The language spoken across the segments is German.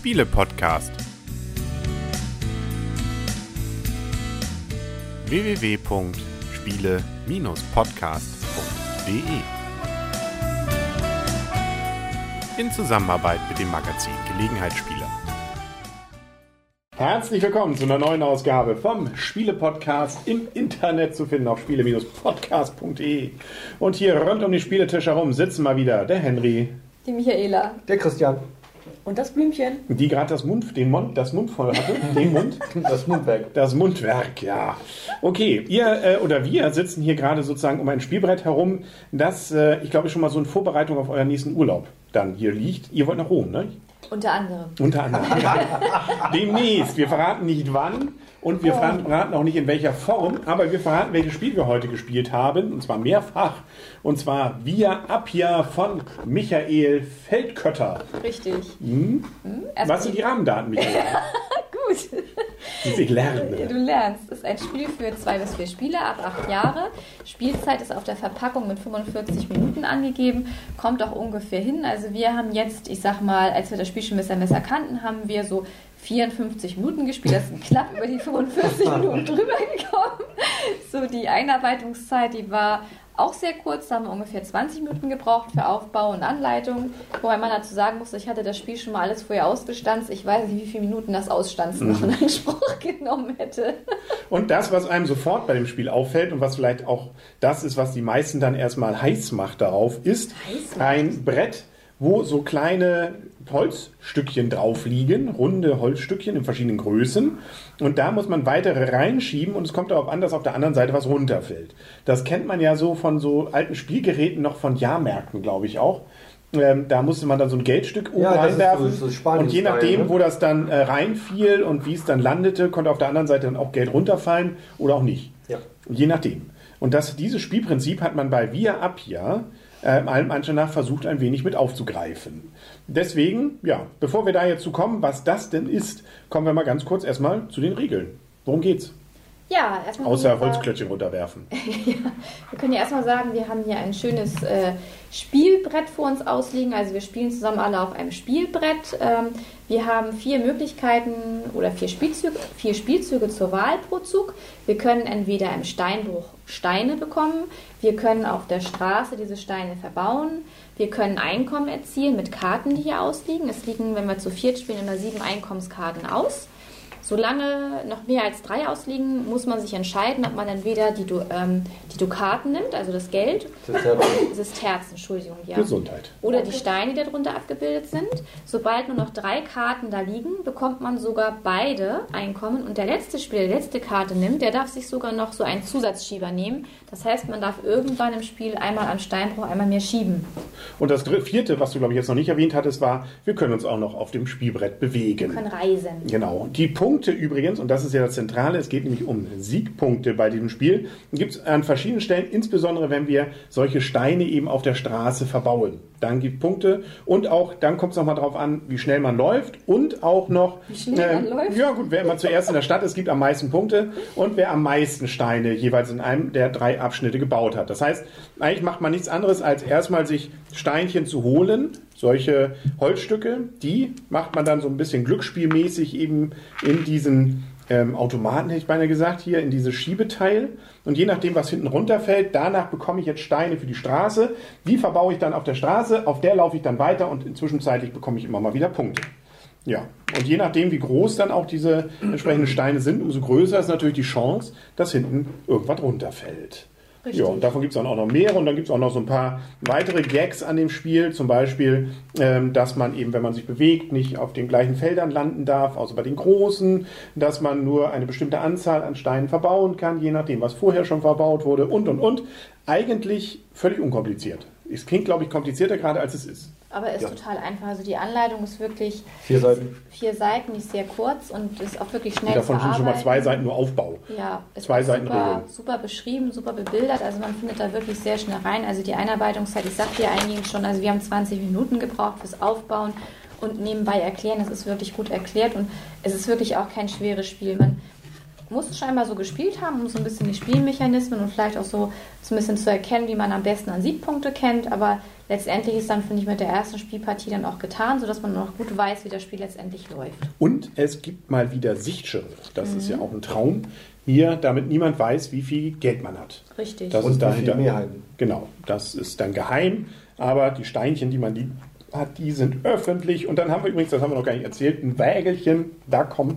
Spiele-Podcast. www.spiele-podcast.de In Zusammenarbeit mit dem Magazin Gelegenheitsspieler. Herzlich willkommen zu einer neuen Ausgabe vom Spiele-Podcast im Internet zu finden auf spiele-podcast.de. Und hier rund um den Spieletisch herum sitzen mal wieder der Henry, Die Michaela. Der Christian. Und das Blümchen. die gerade das Mund, den Mund, das Mund voll hatte. Den Mund. Das Mundwerk. Das Mundwerk, ja. Okay, ihr äh, oder wir sitzen hier gerade sozusagen um ein Spielbrett herum, das, äh, ich glaube, schon mal so in Vorbereitung auf euren nächsten Urlaub dann hier liegt. Ihr wollt nach Rom, ne? Unter anderem. Unter anderem. Demnächst. Wir verraten nicht wann und wir verraten auch nicht in welcher Form, aber wir verraten, welches Spiel wir heute gespielt haben. Und zwar mehrfach. Und zwar Via Appia von Michael Feldkötter. Richtig. Hm? Erstmal Was sind die Rahmendaten, Michael? Gut. Ich lerne. Du lernst. Es ist ein Spiel für zwei bis vier Spieler ab acht Jahre. Spielzeit ist auf der Verpackung mit 45 Minuten angegeben. Kommt auch ungefähr hin. Also wir haben jetzt, ich sag mal, als wir das Spiel schon Messer Messer kannten, haben wir so 54 Minuten gespielt. Das sind knapp über die 45 Minuten drüber gekommen. So die Einarbeitungszeit, die war auch sehr kurz, da haben wir ungefähr 20 Minuten gebraucht für Aufbau und Anleitung. Wobei man dazu sagen muss, ich hatte das Spiel schon mal alles vorher ausgestanzt. Ich weiß nicht, wie viele Minuten das Ausstanzen noch in Anspruch genommen hätte. Und das, was einem sofort bei dem Spiel auffällt und was vielleicht auch das ist, was die meisten dann erstmal heiß macht darauf, ist Heiß ein Brett, wo so kleine Holzstückchen drauf liegen, runde Holzstückchen in verschiedenen Größen. Und da muss man weitere reinschieben und es kommt darauf an, dass auf der anderen Seite was runterfällt. Das kennt man ja so von so alten Spielgeräten noch von Jahrmärkten, glaube ich auch. Ähm, da musste man dann so ein Geldstück oben Ja, reinwerfen. so- so und je nachdem, ne? wo das dann äh, reinfiel und wie es dann landete, konnte auf der anderen Seite dann auch Geld runterfallen oder auch nicht. Ja. Je nachdem. Und das, dieses Spielprinzip hat man bei Via Appia äh, allem Anschein nach versucht, ein wenig mit aufzugreifen. Deswegen, ja, bevor wir da jetzt zu kommen, was das denn ist, kommen wir mal ganz kurz erstmal zu den Regeln. Worum geht's? Ja, erstmal. Außer Holzklötzchen runterwerfen. Wir können ja erstmal sagen, wir haben hier ein schönes äh, Spielbrett vor uns ausliegen. Also wir spielen zusammen alle auf einem Spielbrett. Ähm, wir haben vier Möglichkeiten oder vier Spielzüge, vier Spielzüge zur Wahl pro Zug. Wir können entweder im Steinbruch Steine bekommen, wir können auf der Straße diese Steine verbauen, wir können Einkommen erzielen mit Karten, die hier ausliegen. Es liegen, wenn wir zu viert spielen, immer sieben Einkommenskarten aus. Solange noch mehr als drei ausliegen, muss man sich entscheiden, ob man entweder die, Du- ähm, die Dukaten nimmt, also das Geld, ja Sesterzen, Entschuldigung, ja. Gesundheit. Oder die Steine, die darunter abgebildet sind. Sobald nur noch drei Karten da liegen, bekommt man sogar beide Einkommen. Und der letzte Spieler, die letzte Karte nimmt, der darf sich sogar noch so einen Zusatzschieber nehmen. Das heißt, man darf irgendwann im Spiel einmal an Steinbruch, einmal mehr schieben. Und das vierte, was du, glaube ich, jetzt noch nicht erwähnt hattest, war, wir können uns auch noch auf dem Spielbrett bewegen. Man kann reisen. Genau. Die Punkte übrigens, und das ist ja das Zentrale, es geht nämlich um Siegpunkte bei diesem Spiel, gibt es an verschiedenen Stellen, insbesondere wenn wir solche Steine eben auf der Straße verbauen. Dann gibt Punkte und auch, dann kommt es nochmal drauf an, wie schnell man läuft und auch noch. Wie schnell man läuft? Ja, gut, wer immer zuerst in der Stadt ist, gibt am meisten Punkte und wer am meisten Steine jeweils in einem der drei Abschnitte gebaut hat. Das heißt, eigentlich macht man nichts anderes, als erstmal sich Steinchen zu holen, solche Holzstücke, die macht man dann so ein bisschen glücksspielmäßig eben in diesen ähm, Automaten, hätte ich beinahe gesagt, hier in dieses Schiebeteil. Und je nachdem, was hinten runterfällt, danach bekomme ich jetzt Steine für die Straße. Die verbaue ich dann auf der Straße, auf der laufe ich dann weiter und inzwischenzeitlich bekomme ich immer mal wieder Punkte. Ja, und je nachdem, wie groß dann auch diese entsprechenden Steine sind, umso größer ist natürlich die Chance, dass hinten irgendwas runterfällt. Richtig. Ja, und davon gibt es dann auch noch mehrere und dann gibt es auch noch so ein paar weitere Gags an dem Spiel. Zum Beispiel, ähm, dass man eben, wenn man sich bewegt, nicht auf den gleichen Feldern landen darf, außer bei den großen, dass man nur eine bestimmte Anzahl an Steinen verbauen kann, je nachdem, was vorher schon verbaut wurde und und und. Eigentlich völlig unkompliziert. Es klingt, glaube ich, komplizierter gerade, als es ist. Aber ist Ja. total einfach. Also die Anleitung ist wirklich vier Seiten. vier Seiten, die ist sehr kurz und ist auch wirklich schnell Und davon sind schon mal zwei Seiten nur Aufbau. Ja, es Zwei ist Seiten super, Regeln. super beschrieben, super bebildert. Also man findet da wirklich sehr schnell rein. Also die Einarbeitungszeit, ich sagte ja eingehend schon, also wir haben 20 Minuten gebraucht fürs Aufbauen und nebenbei erklären. Es ist wirklich gut erklärt und es ist wirklich auch kein schweres Spiel. Man muss scheinbar so gespielt haben, um so ein bisschen die Spielmechanismen und vielleicht auch so, so ein bisschen zu erkennen, wie man am besten an Siegpunkte kennt. Aber letztendlich ist dann, finde ich, mit der ersten Spielpartie dann auch getan, sodass man noch gut weiß, wie das Spiel letztendlich läuft. Und es gibt mal wieder Sichtschirme. Das mhm. ist ja auch ein Traum hier, damit niemand weiß, wie viel Geld man hat. Richtig. Das und ist dahinter. Mehrheiten. Genau, das ist dann geheim. Aber die Steinchen, die man die hat, die sind öffentlich. Und dann haben wir übrigens, das haben wir noch gar nicht erzählt, ein Wägelchen. Da kommt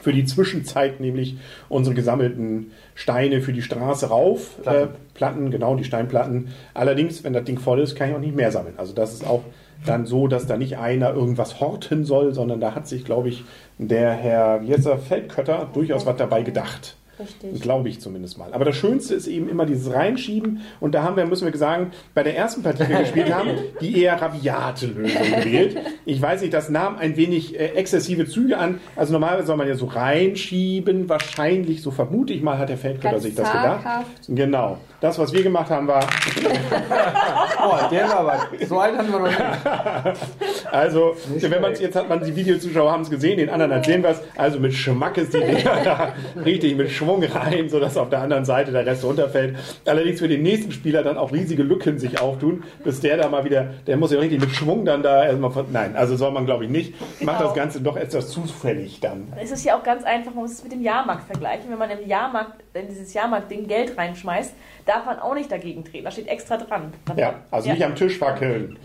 für die Zwischenzeit nämlich unsere gesammelten Steine für die Straße rauf. Platten. Äh, Platten, genau, die Steinplatten. Allerdings, wenn das Ding voll ist, kann ich auch nicht mehr sammeln. Also das ist auch dann so, dass da nicht einer irgendwas horten soll, sondern da hat sich, glaube ich, der Herr, wie heißt er, Feldkötter durchaus was dabei gedacht. Glaube ich zumindest mal. Aber das Schönste ist eben immer dieses Reinschieben. Und da haben wir, müssen wir sagen, bei der ersten Partie, die wir gespielt haben, die eher rabiate Lösung gewählt. Ich weiß nicht, das nahm ein wenig äh, exzessive Züge an. Also normalerweise soll man ja so reinschieben. Wahrscheinlich, so vermute ich mal, hat der Feldkötter sich das gedacht. Genau. Das, was wir gemacht haben, war. oh, der war aber. So alt hatten wir noch nicht. also, nicht wenn man jetzt hat man die Videozuschauer haben es gesehen, den anderen erzählen wir es. Also mit Schmack ist die Dinger da richtig mit Schwung rein, sodass auf der anderen Seite der Rest runterfällt. Allerdings für den nächsten Spieler dann auch riesige Lücken sich auftun, bis der da mal wieder, der muss ja richtig mit Schwung dann da erstmal von. Nein, also soll man glaube ich nicht. Genau. Macht das Ganze doch etwas zufällig dann. Es ist ja auch ganz einfach, man muss es mit dem Jahrmarkt vergleichen. Wenn man im Jahrmarkt, in dieses Jahrmarkt-Ding Geld reinschmeißt, darf man auch nicht dagegen treten. Da steht extra dran. Ja, also ja. nicht am Tisch wackeln.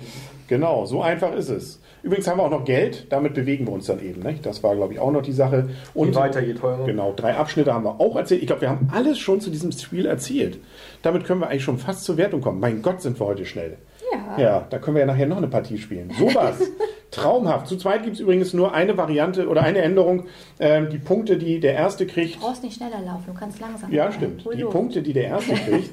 Genau, so einfach ist es. Übrigens haben wir auch noch Geld, damit bewegen wir uns dann eben. Nicht? Das war, glaube ich, auch noch die Sache. Und je weiter, je teurer. Genau, drei Abschnitte haben wir auch erzählt. Ich glaube, wir haben alles schon zu diesem Spiel erzählt. Damit können wir eigentlich schon fast zur Wertung kommen. Mein Gott, sind wir heute schnell. Ja. Ja, da können wir ja nachher noch eine Partie spielen. Sowas. Traumhaft. Zu zweit gibt es übrigens nur eine Variante oder eine Änderung. Ähm, die Punkte, die der Erste kriegt. Du brauchst nicht schneller laufen, du kannst langsam. Ja, stimmt. Die. Punkte, die der Erste kriegt,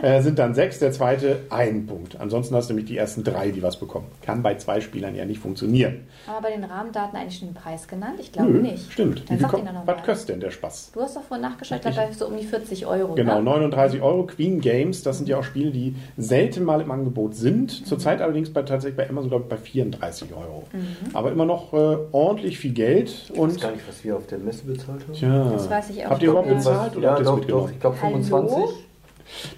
äh, sind dann sechs, der Zweite ein Punkt. Ansonsten hast du nämlich die ersten drei, die was bekommen. Kann bei zwei Spielern ja nicht funktionieren. Aber bei den Rahmendaten eigentlich schon den Preis genannt? Ich glaube Nö, nicht. Stimmt. Dann sag noch was kostet denn der Spaß? Du hast doch vorhin nachgeschaut, dabei so um die 40 Euro. Genau, 39 Euro. Queen Games, das sind ja auch Spiele, die selten mal im Angebot sind. Zurzeit allerdings bei, tatsächlich bei Amazon, glaube ich, bei 34 Euro. Mhm. Aber immer noch äh, ordentlich viel Geld. Und ich weiß gar nicht, was wir auf der Messe bezahlt haben. Tja. Das weiß ich auch. Habt ihr überhaupt bezahlt? Oder ja, habt doch, doch. Ich glaube 25. Hallo?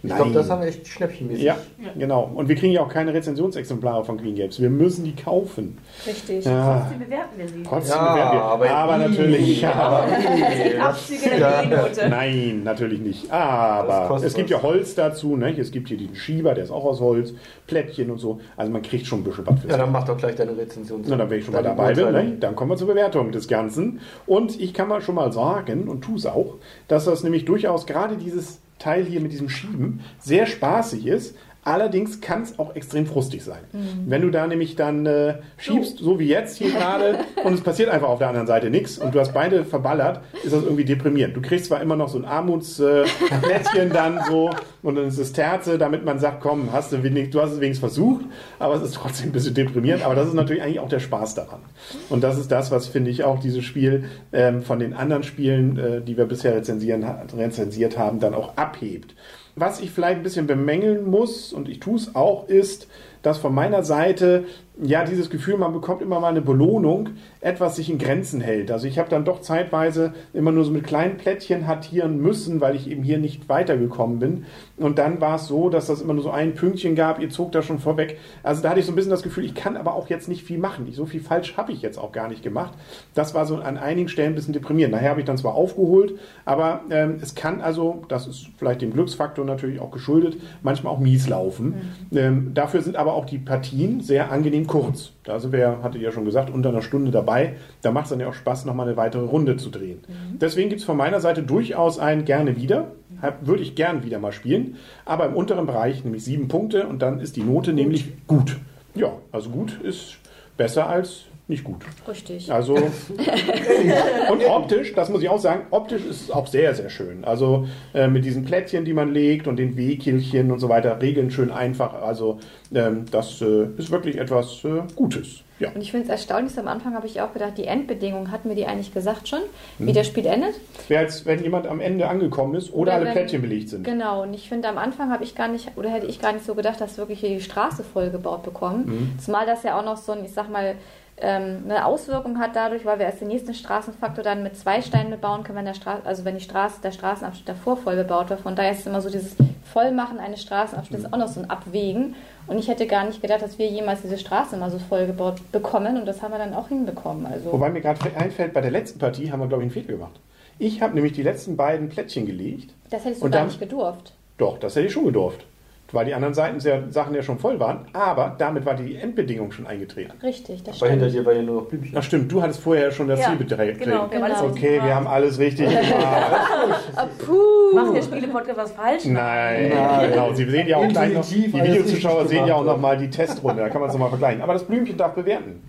Ich glaube, das haben wir echt schnäppchenmäßig. Ja, ja, genau. Und wir kriegen ja auch keine Rezensionsexemplare von Queen Games. Wir müssen die kaufen. Richtig. Ja. Trotzdem bewerten wir sie. Trotzdem ja, bewerten wir. Aber, aber natürlich. Ja. Aber ja. Nein, natürlich nicht. Aber es gibt ja Holz dazu. Ne? Es gibt hier den Schieber, der ist auch aus Holz. Plättchen und so. Also man kriegt schon ein bisschen was für Ja, dann mach doch gleich deine Rezension. Na, dann wenn ich schon mal dabei bin. Ne? Dann kommen wir zur Bewertung des Ganzen. Und ich kann mal schon mal sagen, und tue es auch, dass das nämlich durchaus gerade dieses Teil hier mit diesem Schieben sehr spaßig ist, Allerdings kann es auch extrem frustig sein. Mhm. Wenn du da nämlich dann äh, schiebst, so wie jetzt hier gerade, und es passiert einfach auf der anderen Seite nichts und du hast beide verballert, ist das irgendwie deprimierend. Du kriegst zwar immer noch so ein Armutsplätzchen äh, dann so und dann ist es Terze, damit man sagt, komm, hast du, wenig, du hast es wenigstens versucht, aber es ist trotzdem ein bisschen deprimierend. Aber das ist natürlich eigentlich auch der Spaß daran. Und das ist das, was finde ich auch dieses Spiel ähm, von den anderen Spielen, äh, die wir bisher rezensieren, rezensiert haben, dann auch abhebt. Was ich vielleicht ein bisschen bemängeln muss, und ich tue es auch, ist, dass von meiner Seite ja dieses Gefühl, man bekommt immer mal eine Belohnung, etwas sich in Grenzen hält. Also ich habe dann doch zeitweise immer nur so mit kleinen Plättchen hatieren müssen, weil ich eben hier nicht weitergekommen bin. Und dann war es so, dass das immer nur so ein Pünktchen gab, ihr zog da schon vorweg. Also da hatte ich so ein bisschen das Gefühl, ich kann aber auch jetzt nicht viel machen. So viel falsch habe ich jetzt auch gar nicht gemacht. Das war so an einigen Stellen ein bisschen deprimierend. Nachher habe ich dann zwar aufgeholt, aber ähm, es kann also, das ist vielleicht dem Glücksfaktor natürlich auch geschuldet, manchmal auch mies laufen. Mhm. Ähm, dafür sind aber auch die Partien sehr angenehm kurz. Da sind wir ja, hatte ich ja schon gesagt, unter einer Stunde dabei. Da macht es dann ja auch Spaß, nochmal eine weitere Runde zu drehen. Mhm. Deswegen gibt es von meiner Seite durchaus ein gerne wieder. Würde ich gern wieder mal spielen. Aber im unteren Bereich nämlich sieben Punkte und dann ist die Note nämlich gut. Ja, also gut ist besser als nicht gut. Richtig. Also und optisch, das muss ich auch sagen, optisch ist es auch sehr, sehr schön. Also äh, mit diesen Plättchen, die man legt und den Wehkilchen und so weiter, Regeln schön einfach. Also ähm, das äh, ist wirklich etwas äh, Gutes. Ja. Und ich finde es erstaunlich, am Anfang habe ich auch gedacht, die Endbedingungen hatten wir die eigentlich gesagt schon, wie hm. das Spiel endet. Wäre als wenn jemand am Ende angekommen ist oder, oder alle wenn, Plättchen belegt sind. Genau, und ich finde am Anfang habe ich gar nicht, oder hätte ich gar nicht so gedacht, dass wir wirklich hier die Straße voll gebaut bekommen. Mhm. Zumal das ja auch noch so ein, ich sag mal, ähm, eine Auswirkung hat dadurch, weil wir erst den nächsten Straßenfaktor dann mit zwei Steinen bebauen können, wenn der Straße, also wenn die Straße, der Straßenabschnitt davor voll bebaut war. Von daher ist es immer so dieses Vollmachen eines Straßenabschnitts auch noch so ein Abwägen. Und ich hätte gar nicht gedacht, dass wir jemals diese Straße mal so voll gebaut bekommen und das haben wir dann auch hinbekommen. Also Wobei mir gerade einfällt, bei der letzten Partie haben wir, glaube ich, einen Fehler gemacht. Ich habe nämlich die letzten beiden Plättchen gelegt. das hättest du Und gar dann- nicht gedurft. Doch, das hätte ich schon gedurft. Weil die anderen Seiten sehr, Sachen ja schon voll waren. Aber damit war die Endbedingung schon eingetreten. Richtig, das hinter stimmt. dir war ja nur noch Blümchen. Ach stimmt, du hattest vorher schon das Ja, Ziel betreten. genau, wir haben alles Genau. richtig Okay, wir haben alles richtig gemacht. Ah, puh. Macht der Spiele-Podcast was falsch? Nein, Nein. genau. Sie sehen ja auch gleich noch, die Videozuschauer richtig sehen ja auch nochmal die Testrunde. Da kann man es nochmal vergleichen. Aber das Blümchen darf bewerten.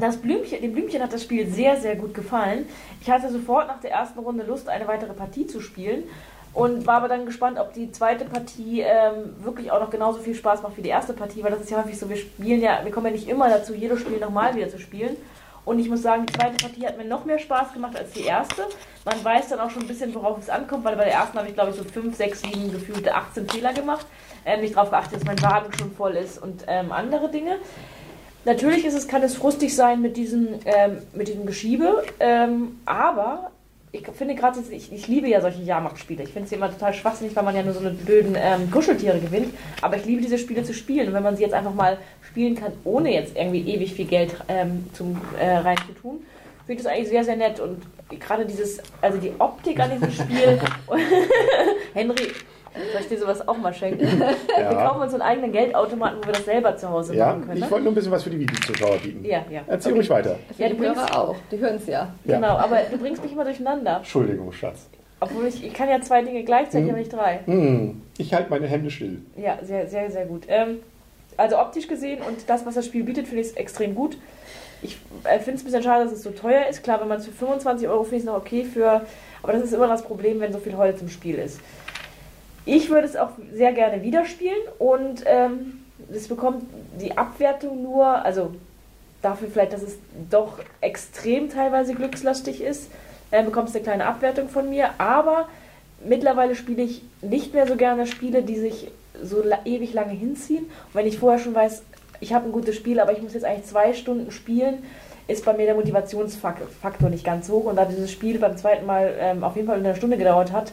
Das Blümchen, dem Blümchen hat das Spiel sehr, sehr gut gefallen. Ich hatte sofort nach der ersten Runde Lust, eine weitere Partie zu spielen und war aber dann gespannt, ob die zweite Partie ähm, wirklich auch noch genauso viel Spaß macht wie die erste Partie, weil das ist ja häufig so, wir spielen ja, wir kommen ja nicht immer dazu, jedes Spiel nochmal wieder zu spielen. Und ich muss sagen, die zweite Partie hat mir noch mehr Spaß gemacht als die erste. Man weiß dann auch schon ein bisschen, worauf es ankommt, weil bei der ersten habe ich, glaube ich, so 5, 6, 7, gefühlte 18 Fehler gemacht. Ähm, nicht darauf geachtet, dass mein Wagen schon voll ist und ähm, andere Dinge. Natürlich ist es, kann es frustig sein mit diesem, ähm, mit diesem Geschiebe, ähm, aber ich finde gerade, ich, ich liebe ja solche Jahrmachtspiele. Ich finde sie immer total schwachsinnig, weil man ja nur so eine blöden ähm, Kuscheltiere gewinnt. Aber ich liebe diese Spiele zu spielen. Und wenn man sie jetzt einfach mal spielen kann, ohne jetzt irgendwie ewig viel Geld ähm, zum, äh, reinzutun, finde ich das eigentlich sehr, sehr nett. Und gerade dieses, also die Optik an diesem Spiel. Henry, soll ich dir sowas auch mal schenken? Wir kaufen uns einen eigenen Geldautomaten, wo wir das selber zu Hause Ja, machen können. ich Ne? wollte nur ein bisschen was für die Videozuschauer bieten. Ja, ja. Erzähl Okay. ruhig weiter. Für Ja, die Hörer auch. Die hören es ja. Ja. Genau, aber du bringst mich immer durcheinander. Entschuldigung, Schatz. Obwohl ich, ich kann ja zwei Dinge gleichzeitig, Mhm. aber nicht drei. Hm, ich halte meine Hände still. Ja, sehr, sehr, sehr gut. Ähm, also optisch gesehen und das, was das Spiel bietet, finde ich es extrem gut. Ich äh, finde es ein bisschen schade, dass es so teuer ist. Klar, wenn man es für 25 Euro finde ich es noch okay für, aber das ist immer das Problem, wenn so viel Holz im Spiel ist. Ich würde es auch sehr gerne wieder spielen und ähm, es bekommt die Abwertung nur, also dafür vielleicht, dass es doch extrem teilweise glückslastig ist, äh, du eine kleine Abwertung von mir, aber mittlerweile spiele ich nicht mehr so gerne Spiele, die sich so la ewig lange hinziehen. Und wenn ich vorher schon weiß, ich habe ein gutes Spiel, aber ich muss jetzt eigentlich zwei Stunden spielen, ist bei mir der Motivationsfaktor nicht ganz hoch. Und da dieses Spiel beim zweiten Mal ähm, auf jeden Fall eine Stunde gedauert hat,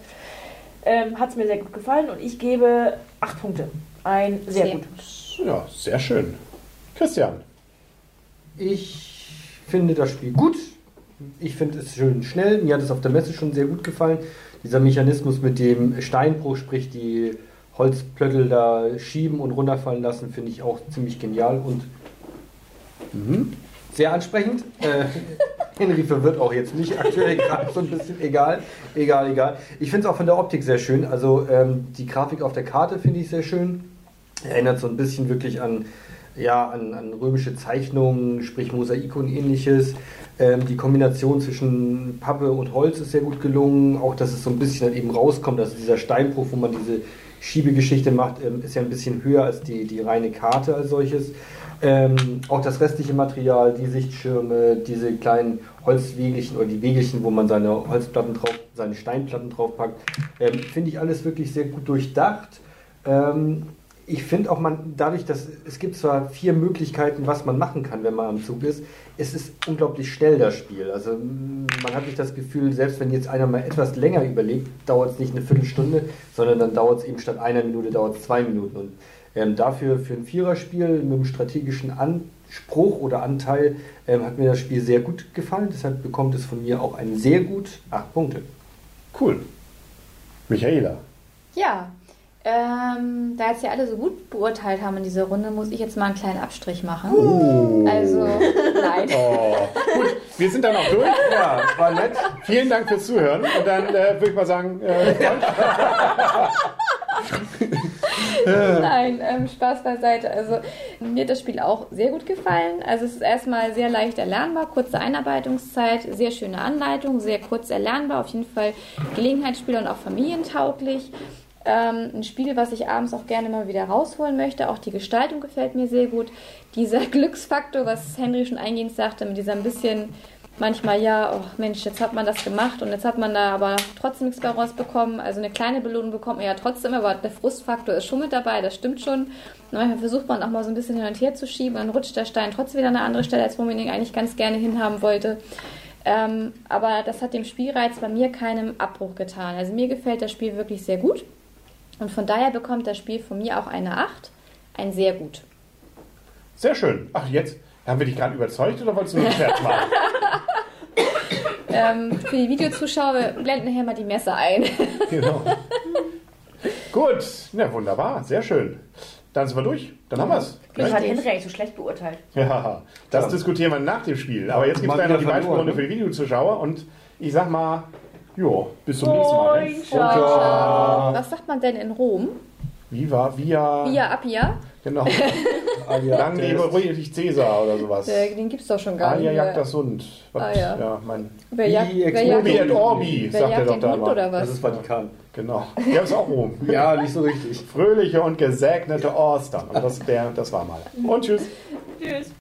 ähm, hat es mir sehr gut gefallen und ich gebe acht Punkte. Ein sehr, Sehr gut. Ja, sehr schön. Christian. Ich finde das Spiel gut. Ich finde es schön schnell. Mir hat es auf der Messe schon sehr gut gefallen. Dieser Mechanismus mit dem Steinbruch, sprich die Holzplöttel da schieben und runterfallen lassen, finde ich auch ziemlich genial und sehr ansprechend. Äh, Henry verwirrt auch jetzt mich aktuell gerade so ein bisschen. Egal, egal, egal. Ich finde es auch von der Optik sehr schön. Also ähm, die Grafik auf der Karte finde ich sehr schön. Erinnert so ein bisschen wirklich an, ja, an, an römische Zeichnungen, sprich Mosaik und ähnliches. Ähm, die Kombination zwischen Pappe und Holz ist sehr gut gelungen. Auch, dass es so ein bisschen dann eben rauskommt. Also dieser Steinbruch, wo man diese Schiebegeschichte macht, ähm, ist ja ein bisschen höher als die, die reine Karte als solches. Ähm, auch das restliche Material, die Sichtschirme, diese kleinen Holzwegelchen oder die Wegelchen, wo man seine Holzplatten drauf, seine Steinplatten draufpackt, ähm, finde ich alles wirklich sehr gut durchdacht. Ähm, ich finde auch man, dadurch, dass es gibt zwar vier Möglichkeiten, was man machen kann, wenn man am Zug ist, es ist unglaublich schnell das Spiel. Also man hat nicht das Gefühl, selbst wenn jetzt einer mal etwas länger überlegt, dauert es nicht eine Viertelstunde, sondern dann dauert es eben statt einer Minute dauert es zwei Minuten. Und ähm, dafür für ein Viererspiel mit einem strategischen Anspruch oder Anteil ähm, hat mir das Spiel sehr gut gefallen. Deshalb bekommt es von mir auch einen sehr gut acht Punkte. Cool. Michaela. Ja, ähm, da jetzt ja alle so gut beurteilt haben in dieser Runde, muss ich jetzt mal einen kleinen Abstrich machen. Also, nein. Oh. Gut, wir sind dann auch durch. Ja, war nett. Vielen Dank fürs Zuhören. Und dann äh, würde ich mal sagen, äh, Nein, ähm, Spaß beiseite. Also mir hat das Spiel auch sehr gut gefallen. Also es ist erstmal sehr leicht erlernbar, kurze Einarbeitungszeit, sehr schöne Anleitung, sehr kurz erlernbar, auf jeden Fall Gelegenheitsspiel und auch familientauglich. Ähm, ein Spiel, was ich abends auch gerne mal wieder rausholen möchte. Auch die Gestaltung gefällt mir sehr gut. Dieser Glücksfaktor, was Henry schon eingehend sagte, mit dieser ein bisschen manchmal ja, oh Mensch, jetzt hat man das gemacht und jetzt hat man da aber trotzdem nichts mehr rausbekommen. Also eine kleine Belohnung bekommt man ja trotzdem, aber der Frustfaktor ist schon mit dabei, das stimmt schon. Und manchmal versucht man auch mal so ein bisschen hin und her zu schieben, dann rutscht der Stein trotzdem wieder an eine andere Stelle, als wo man ihn eigentlich ganz gerne hinhaben wollte. Ähm, aber das hat dem Spielreiz bei mir keinen Abbruch getan. Also mir gefällt das Spiel wirklich sehr gut. Und von daher bekommt das Spiel von mir auch eine 8. Ein sehr gut. Sehr schön. Ach, jetzt haben wir dich gerade überzeugt oder wolltest du nur einen Scherz machen? Ähm, für die Videozuschauer, wir blenden nachher mal die Messe ein. genau. Gut, na wunderbar, sehr schön. Dann sind wir durch. Dann haben wir es. Das hat Henry eigentlich so schlecht beurteilt. Ja, das Ja. diskutieren wir nach dem Spiel. Aber jetzt gibt es noch die Beispielrunde ne? für die Videozuschauer und ich sag mal, jo, bis zum nächsten Mal. Ne? Moin, Ciao. Was sagt man denn in Rom? Viva, via, Via Appia? genau. Alia, Lang lebe ruhig Cäsar oder sowas. Äh, den gibt's doch schon gar Alia nicht. jagt mehr. das Hund. Was? Ah, ja. ja, mein Wer jagt, Wie wer jagt, den, et Orbi, wer sagt er jagt doch da Hund immer. oder was? Das ist Vatikan. Genau. Ja, ist auch Rom. Ja, nicht so richtig. Fröhliche und gesegnete Ostern. Und das, der, das war mal. Und tschüss. Tschüss.